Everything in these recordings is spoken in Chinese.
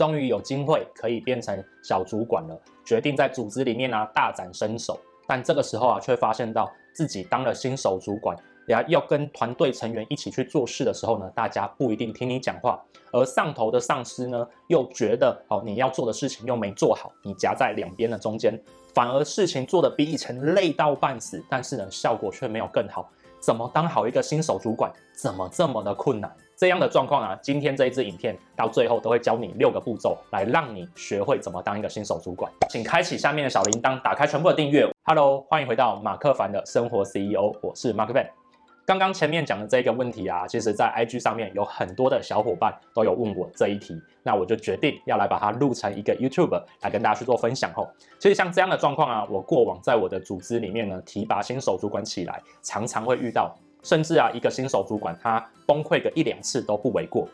终于有机会可以变成小主管了，决定在组织里面呢、大展身手。但这个时候啊，却发现到自己当了新手主管，然后要跟团队成员一起去做事的时候呢，大家不一定听你讲话，而上头的上司呢，又觉得哦，你要做的事情又没做好，你夹在两边的中间，反而事情做得比以前累到半死，但是呢，效果却没有更好。怎么当好一个新手主管，怎么这么的困难？这样的状况啊，今天这一支影片到最后都会教你六个步骤，来让你学会怎么当一个新手主管。请开启下面的小铃铛，打开全部的订阅。Hello，欢迎回到马克凡的生活 CEO，我是 Mark Van。刚刚前面讲的这个问题啊，其实在 IG 上面有很多的小伙伴都有问我这一题，那我就决定要来把它录成一个 YouTube 来跟大家去做分享吼。其实像这样的状况啊，我过往在我的组织里面呢，提拔新手主管起来，常常会遇到。甚至啊，一个新手主管他崩溃个一两次都不为过。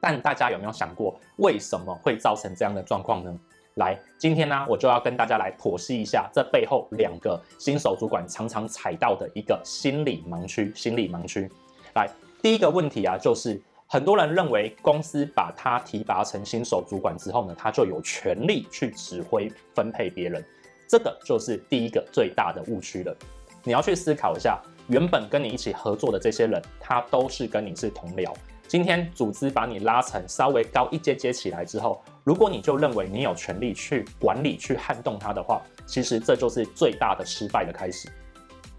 但大家有没有想过，为什么会造成这样的状况呢？来，今天呢，我就要跟大家来剖析一下这背后两个新手主管常常踩到的一个心理盲区。心理盲区。来，第一个问题啊，就是很多人认为公司把他提拔成新手主管之后呢，他就有权利去指挥分配别人。这个就是第一个最大的误区了。你要去思考一下。原本跟你一起合作的这些人，他都是跟你是同僚。今天组织把你拉成稍微高一阶阶起来之后，如果你就认为你有权利去管理、去撼动它的话，其实这就是最大的失败的开始。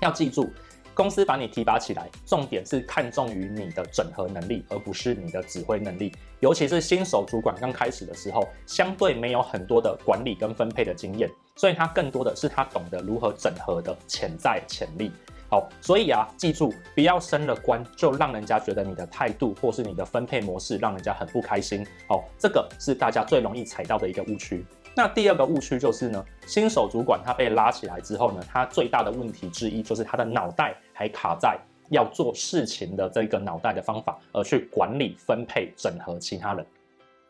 要记住，公司把你提拔起来，重点是看重于你的整合能力，而不是你的指挥能力。尤其是新手主管刚开始的时候，相对没有很多的管理跟分配的经验，所以他更多的是他懂得如何整合的潜在潜力。好，所以啊，记住，不要升了官就让人家觉得你的态度或是你的分配模式让人家很不开心。好，这个是大家最容易踩到的一个误区。那第二个误区就是呢，新手主管他被拉起来之后呢，他最大的问题之一就是他的脑袋还卡在要做事情的这个脑袋的方法，而去管理、分配、整合其他人。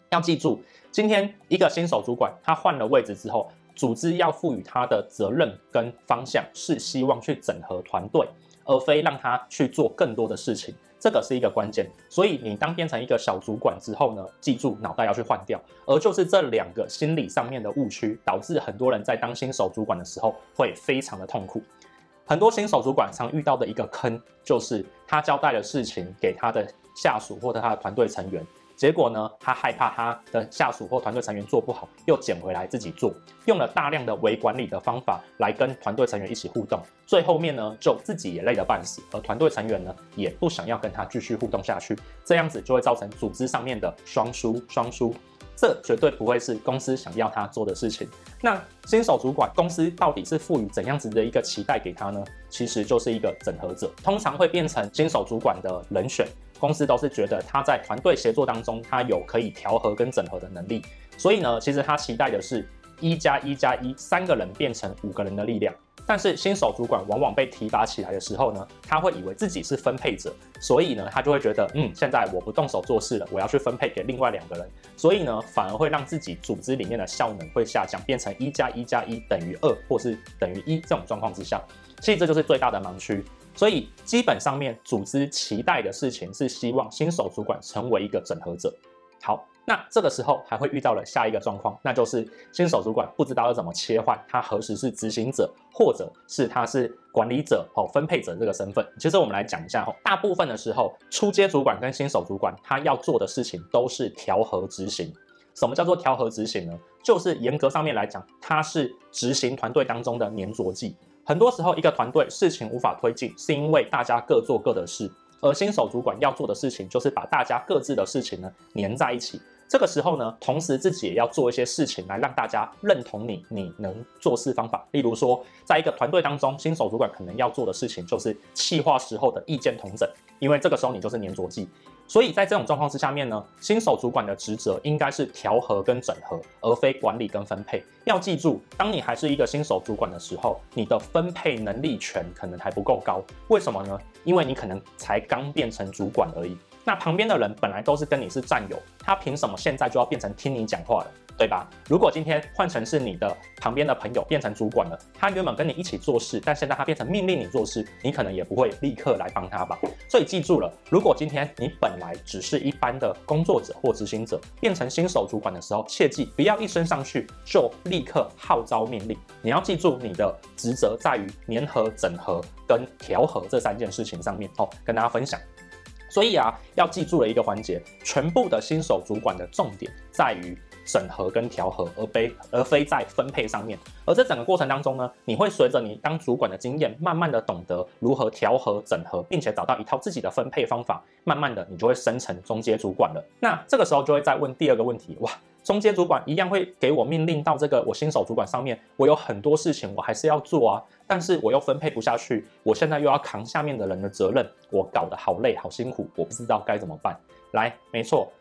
要记住，今天一个新手主管他换了位置之后。组织要赋予他的责任跟方向是希望去整合团队，而非让他去做更多的事情，这个是一个关键。所以你当变成一个小主管之后呢，记住脑袋要去换掉。而就是这两个心理上面的误区，导致很多人在当新手主管的时候会非常的痛苦。很多新手主管常遇到的一个坑，就是他交代的事情给他的下属或者他的团队成员。结果呢，他害怕他的下属或团队成员做不好，又捡回来自己做，用了大量的微管理的方法来跟团队成员一起互动，最后面呢，就自己也累得半死，而团队成员呢，也不想要跟他继续互动下去，这样子就会造成组织上面的双输双输，这绝对不会是公司想要他做的事情。那新手主管公司到底是赋予怎样子的一个期待给他呢？其实就是一个整合者，通常会变成新手主管的人选。公司都是觉得他在团队协作当中，他有可以调和跟整合的能力，所以呢，其实他期待的是一加一加一，三个人变成五个人的力量。但是新手主管往往被提拔起来的时候呢，他会以为自己是分配者，所以呢，他就会觉得，嗯，现在我不动手做事了，我要去分配给另外两个人，所以呢，反而会让自己组织里面的效能会下降，变成一加一加一等于二，或是等于一这种状况之下，其实这就是最大的盲区。所以基本上面，组织期待的事情是希望新手主管成为一个整合者。好，那这个时候还会遇到了下一个状况，那就是新手主管不知道要怎么切换，他何时是执行者，或者是他是管理者哦，分配者这个身份。其实我们来讲一下哦，大部分的时候，初阶主管跟新手主管他要做的事情都是调和执行。什么叫做调和执行呢？就是严格上面来讲，它是执行团队当中的粘着剂。很多时候，一个团队事情无法推进，是因为大家各做各的事，而新手主管要做的事情就是把大家各自的事情呢粘在一起。这个时候呢，同时自己也要做一些事情来让大家认同你，你能做事方法。例如说，在一个团队当中，新手主管可能要做的事情就是企划时候的意见统整，因为这个时候你就是粘着剂。所以在这种状况之下面呢，新手主管的职责应该是调和跟整合，而非管理跟分配。要记住，当你还是一个新手主管的时候，你的分配能力权可能还不够高。为什么呢？因为你可能才刚变成主管而已。那旁边的人本来都是跟你是战友，他凭什么现在就要变成听你讲话了？对吧？如果今天换成是你的旁边的朋友变成主管了，他原本跟你一起做事，但现在他变成命令你做事，你可能也不会立刻来帮他吧。所以记住了，如果今天你本来只是一般的工作者或执行者，变成新手主管的时候，切记不要一升上去就立刻号召命令。你要记住，你的职责在于粘合、整合跟调和这三件事情上面哦，跟大家分享。所以啊，要记住了一个环节，全部的新手主管的重点在于。整合跟调和，而非而非在分配上面。而这整个过程当中呢，你会随着你当主管的经验，慢慢的懂得如何调和、整合，并且找到一套自己的分配方法。慢慢的，你就会升成中阶主管了。那这个时候就会再问第二个问题：哇，中间主管一样会给我命令到这个我新手主管上面，我有很多事情我还是要做啊，但是我又分配不下去，我现在又要扛下面的人的责任，我搞得好累好辛苦，我不知道该怎么办。来，没错。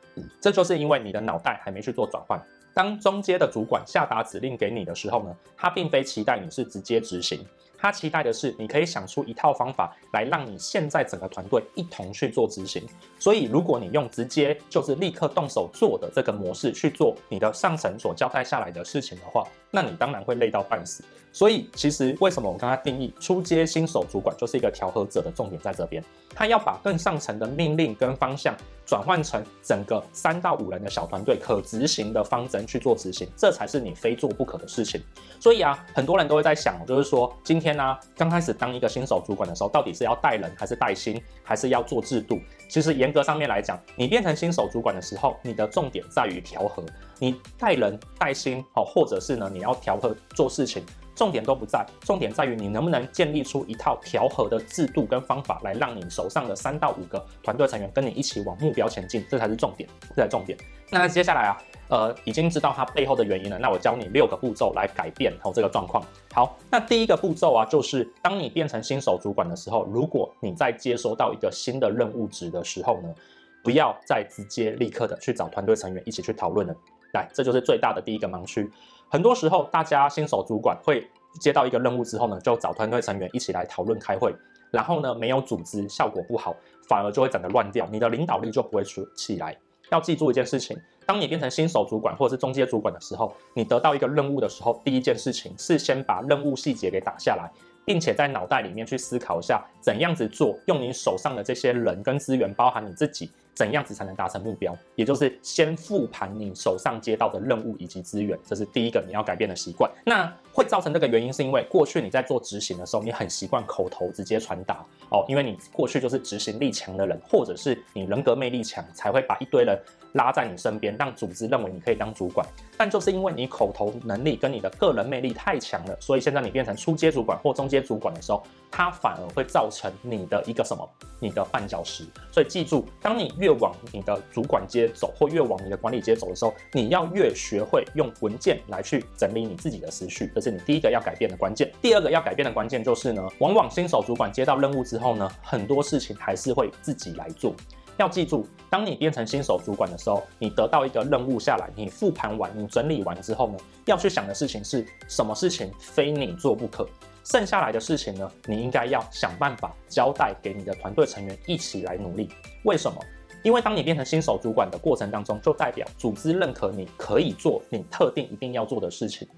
这就是因为你的脑袋还没去做转换。当中阶的主管下达指令给你的时候呢，他并非期待你是直接执行，他期待的是你可以想出一套方法来让你现在整个团队一同去做执行。所以，如果你用直接就是立刻动手做的这个模式去做你的上层所交代下来的事情的话，那你当然会累到半死。所以，其实为什么我刚才定义初阶新手主管就是一个调和者的重点在这边。他要把更上层的命令跟方向转换成整个三到五人的小团队可执行的方针去做执行，这才是你非做不可的事情。所以啊，很多人都会在想，就是说今天呢、啊，刚开始当一个新手主管的时候，到底是要带人还是带心，还是要做制度？其实严格上面来讲，你变成新手主管的时候，你的重点在于调和，你带人带心，好，或者是呢，你要调和做事情。重点都不在，重点在于你能不能建立出一套调和的制度跟方法，来让你手上的三到五个团队成员跟你一起往目标前进，这才是重点，这才是重点。那接下来啊，呃，已经知道它背后的原因了，那我教你六个步骤来改变哦这个状况。好，那第一个步骤啊，就是当你变成新手主管的时候，如果你在接收到一个新的任务值的时候呢，不要再直接立刻的去找团队成员一起去讨论了。来，这就是最大的第一个盲区。很多时候，大家新手主管会接到一个任务之后呢，就找团队成员一起来讨论开会，然后呢，没有组织，效果不好，反而就会整个乱掉，你的领导力就不会出起来。要记住一件事情，当你变成新手主管或者是中间主管的时候，你得到一个任务的时候，第一件事情是先把任务细节给打下来，并且在脑袋里面去思考一下怎样子做，用你手上的这些人跟资源，包含你自己。怎样子才能达成目标？也就是先复盘你手上接到的任务以及资源，这是第一个你要改变的习惯。那会造成这个原因，是因为过去你在做执行的时候，你很习惯口头直接传达哦，因为你过去就是执行力强的人，或者是你人格魅力强，才会把一堆人拉在你身边，让组织认为你可以当主管。但就是因为你口头能力跟你的个人魅力太强了，所以现在你变成初阶主管或中阶主管的时候，它反而会造成你的一个什么？你的绊脚石。所以记住，当你越往你的主管阶走，或越往你的管理阶走的时候，你要越学会用文件来去整理你自己的思绪，这是你第一个要改变的关键。第二个要改变的关键就是呢，往往新手主管接到任务之后呢，很多事情还是会自己来做。要记住，当你变成新手主管的时候，你得到一个任务下来，你复盘完，你整理完之后呢，要去想的事情是什么事情非你做不可。剩下来的事情呢，你应该要想办法交代给你的团队成员一起来努力。为什么？因为当你变成新手主管的过程当中，就代表组织认可你可以做你特定一定要做的事情。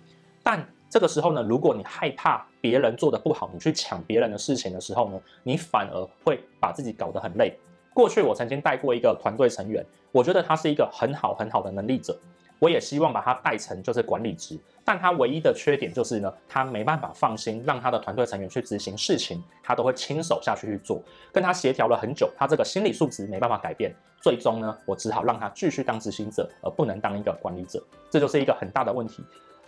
但这个时候呢，如果你害怕别人做得不好，你去抢别人的事情的时候呢，你反而会把自己搞得很累。过去我曾经带过一个团队成员，我觉得他是一个很好很好的能力者，我也希望把他带成就是管理职，但他唯一的缺点就是呢，他没办法放心让他的团队成员去执行事情，他都会亲手下去去做，跟他协调了很久，他这个心理素质没办法改变，最终呢，我只好让他继续当执行者，而不能当一个管理者，这就是一个很大的问题。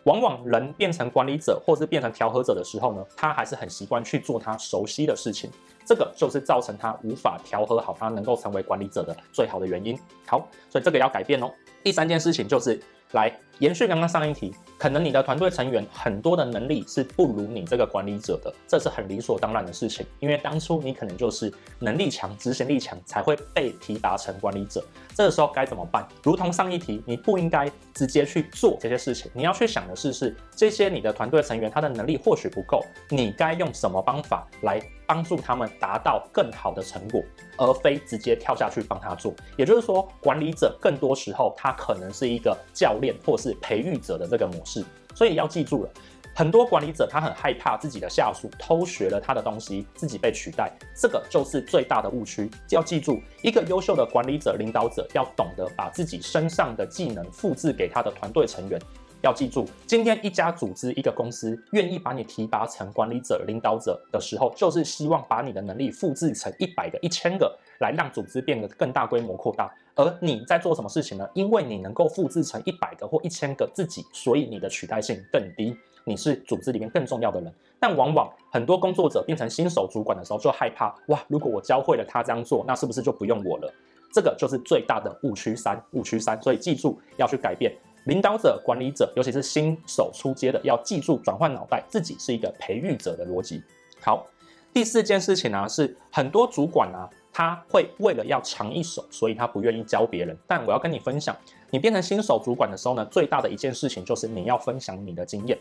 往往人变成管理者或是变成调和者的时候呢，他还是很习惯去做他熟悉的事情，这个就是造成他无法调和好他能够成为管理者的最好的原因。好，所以这个要改变哦。第三件事情就是。来延续刚刚上一题，可能你的团队成员很多的能力是不如你这个管理者的，这是很理所当然的事情。因为当初你可能就是能力强、执行力强，才会被提拔成管理者。这个时候该怎么办？如同上一题，你不应该直接去做这些事情，你要去想的是，是这些你的团队成员他的能力或许不够，你该用什么方法来？帮助他们达到更好的成果，而非直接跳下去帮他做。也就是说，管理者更多时候他可能是一个教练或是培育者的这个模式。所以要记住了，很多管理者他很害怕自己的下属偷学了他的东西，自己被取代，这个就是最大的误区。要记住，一个优秀的管理者、领导者要懂得把自己身上的技能复制给他的团队成员。要记住，今天一家组织、一个公司愿意把你提拔成管理者、领导者的时候，就是希望把你的能力复制成一百个、一千个，来让组织变得更大规模扩大。而你在做什么事情呢？因为你能够复制成一百个或一千个自己，所以你的取代性更低，你是组织里面更重要的人。但往往很多工作者变成新手主管的时候，就害怕哇，如果我教会了他这样做，那是不是就不用我了？这个就是最大的误区三，误区三。所以记住要去改变。领导者、管理者，尤其是新手出街的，要记住转换脑袋，自己是一个培育者的逻辑。好，第四件事情呢、是很多主管呢，他会为了要强一手，所以他不愿意教别人。但我要跟你分享，你变成新手主管的时候呢，最大的一件事情就是你要分享你的经验。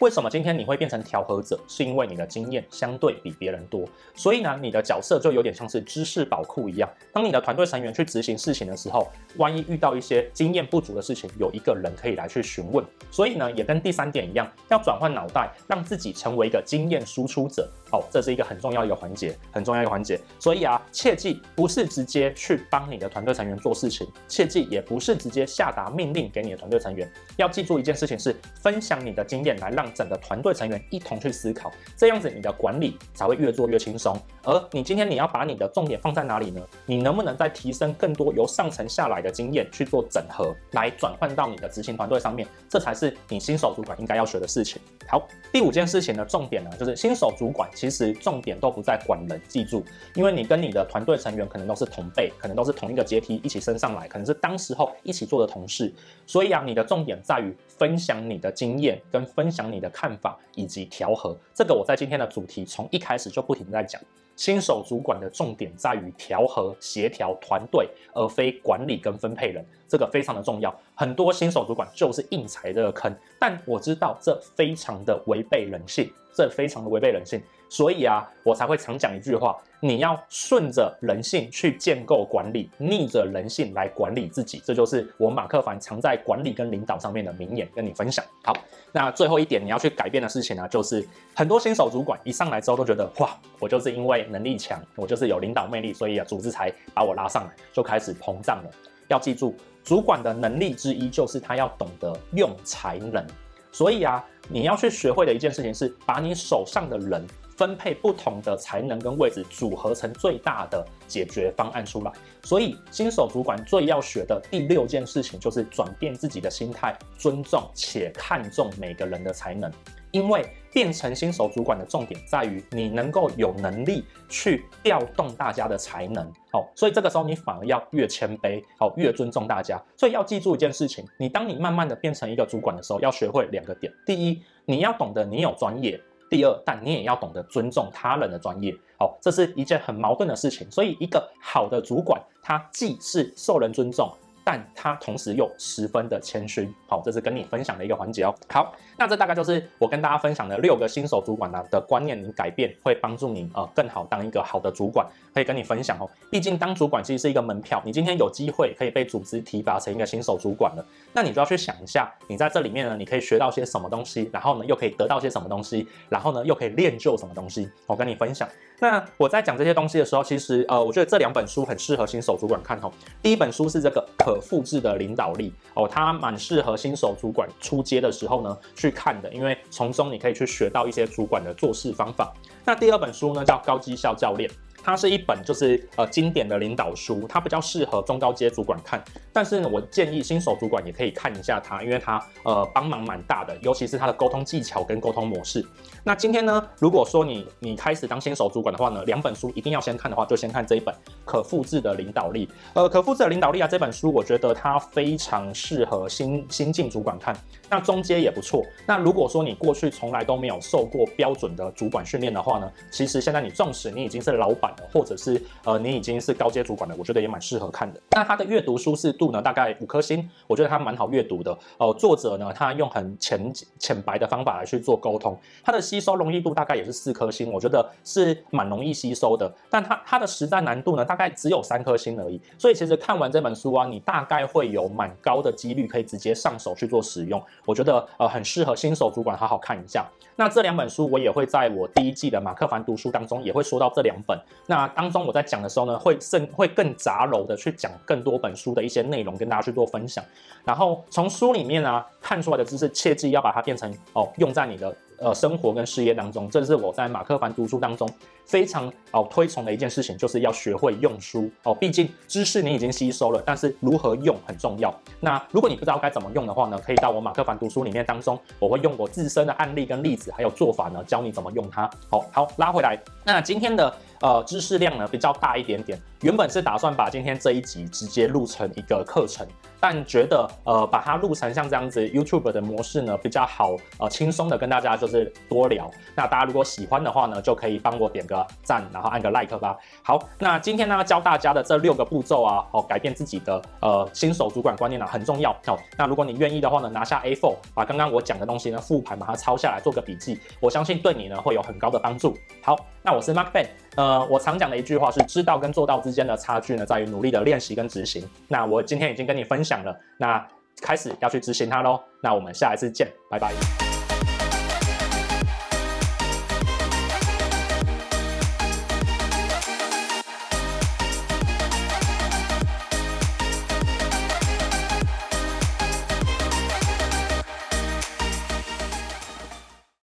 为什么今天你会变成调和者？是因为你的经验相对比别人多，所以呢，你的角色就有点像是知识宝库一样。当你的团队成员去执行事情的时候，万一遇到一些经验不足的事情，有一个人可以来去询问。所以呢，也跟第三点一样，要转换脑袋，让自己成为一个经验输出者。哦，这是一个很重要一个环节，很重要一个环节。所以啊，切记不是直接去帮你的团队成员做事情，切记也不是直接下达命令给你的团队成员。要记住一件事情是，分享你的经验来让整个团队成员一同去思考，这样子你的管理才会越做越轻松。而你今天你要把你的重点放在哪里呢？你能不能再提升更多由上层下来的经验去做整合，来转换到你的执行团队上面？这才是你新手主管应该要学的事情。好，第五件事情的重点呢，就是新手主管其实重点都不在管人，记住，因为你跟你的团队成员可能都是同辈，可能都是同一个阶梯一起升上来，可能是当时候一起做的同事，所以啊，你的重点在于分享你的经验跟分享你的看法。以及调和，这个我在今天的主题从一开始就不停在讲。新手主管的重点在于调和、协调团队，而非管理跟分配人，这个非常的重要。很多新手主管就是硬踩这个坑，但我知道这非常的违背人性，这非常的违背人性。所以啊，我才会常讲一句话：你要顺着人性去建构管理，逆着人性来管理自己。这就是我马克凡常在管理跟领导上面的名言，跟你分享。好，那最后一点你要去改变的事情呢，就是很多新手主管一上来之后都觉得，哇，我就是因为能力强，我就是有领导魅力，所以啊，组织才把我拉上来，就开始膨胀了。要记住，主管的能力之一就是他要懂得用才能。所以啊，你要去学会的一件事情是，把你手上的人。分配不同的才能跟位置，组合成最大的解决方案出来。所以，新手主管最要学的第六件事情就是转变自己的心态，尊重且看重每个人的才能。因为变成新手主管的重点在于你能够有能力去调动大家的才能。好，所以这个时候你反而要越谦卑，好，越尊重大家。所以要记住一件事情：你当你慢慢的变成一个主管的时候，要学会两个点。第一，你要懂得你有专业。第二，但你也要懂得尊重他人的专业，好，这是一件很矛盾的事情。所以，一个好的主管，他既是受人尊重。但他同时又十分的谦逊，好，这是跟你分享的一个环节哦。好，那这大概就是我跟大家分享的六个新手主管呢的观念，你改变会帮助你呃更好当一个好的主管，可以跟你分享哦。毕竟当主管其实是一个门票，你今天有机会可以被组织提拔成一个新手主管了，那你就要去想一下，你在这里面呢，你可以学到些什么东西，然后呢又可以得到些什么东西，然后呢又可以练就什么东西，我跟你分享。那我在讲这些东西的时候，其实呃，我觉得这两本书很适合新手主管看哦。第一本书是这个可复制的领导力哦，它蛮适合新手主管出街的时候呢去看的，因为从中你可以去学到一些主管的做事方法。那第二本书呢叫高绩效教练。它是一本就是呃经典的领导书，它比较适合中高阶主管看，但是呢，我建议新手主管也可以看一下它，因为它呃帮忙蛮大的，尤其是它的沟通技巧跟沟通模式。那今天呢，如果说你你开始当新手主管的话呢，两本书一定要先看的话，就先看这一本可复制的领导力。呃，可复制的领导力啊，这本书我觉得它非常适合新新进主管看，那中阶也不错。那如果说你过去从来都没有受过标准的主管训练的话呢，其实现在你纵使你已经是老板。了，或者是呃你已经是高阶主管了，我觉得也蛮适合看的。那它的阅读舒适度呢，大概五颗星，我觉得它蛮好阅读的。呃，作者呢，他用很浅浅白的方法来去做沟通，他的吸收容易度大概也是四颗星，我觉得是蛮容易吸收的。但它它的实战难度呢，大概只有三颗星而已。所以其实看完这本书啊，你大概会有蛮高的几率可以直接上手去做使用。我觉得呃很适合新手主管好好看一下。那这两本书我也会在我第一季的马克凡读书当中也会说到这两本。那当中我在讲的时候呢，会甚会更杂糅的去讲更多本书的一些内容跟大家去做分享。然后从书里面啊看出来的知识，切记要把它变成哦用在你的。呃，生活跟事业当中，这是我在马克凡读书当中非常哦推崇的一件事情，就是要学会用书哦。毕竟知识你已经吸收了，但是如何用很重要。那如果你不知道该怎么用的话呢，可以到我马克凡读书里面当中，我会用我自身的案例跟例子还有做法呢，教你怎么用它。好，好，拉回来。那今天的。呃，知识量呢比较大一点点，原本是打算把今天这一集直接录成一个课程，但觉得呃把它录成像这样子 YouTube 的模式呢比较好，呃轻松的跟大家就是多聊。那大家如果喜欢的话呢，就可以帮我点个赞，然后按个 like 吧。好，那今天呢教大家的这六个步骤啊，哦改变自己的呃新手主管观念呢、啊、很重要。好、哦，那如果你愿意的话呢，拿下 A4，把刚刚我讲的东西呢复盘，把它抄下来做个笔记，我相信对你呢会有很高的帮助。好，那我是 Mark Ben。呃，我常讲的一句话是，知道跟做到之间的差距呢，在于努力的练习跟执行。那我今天已经跟你分享讲了，那开始要去执行它喽。那我们下一次见，拜拜。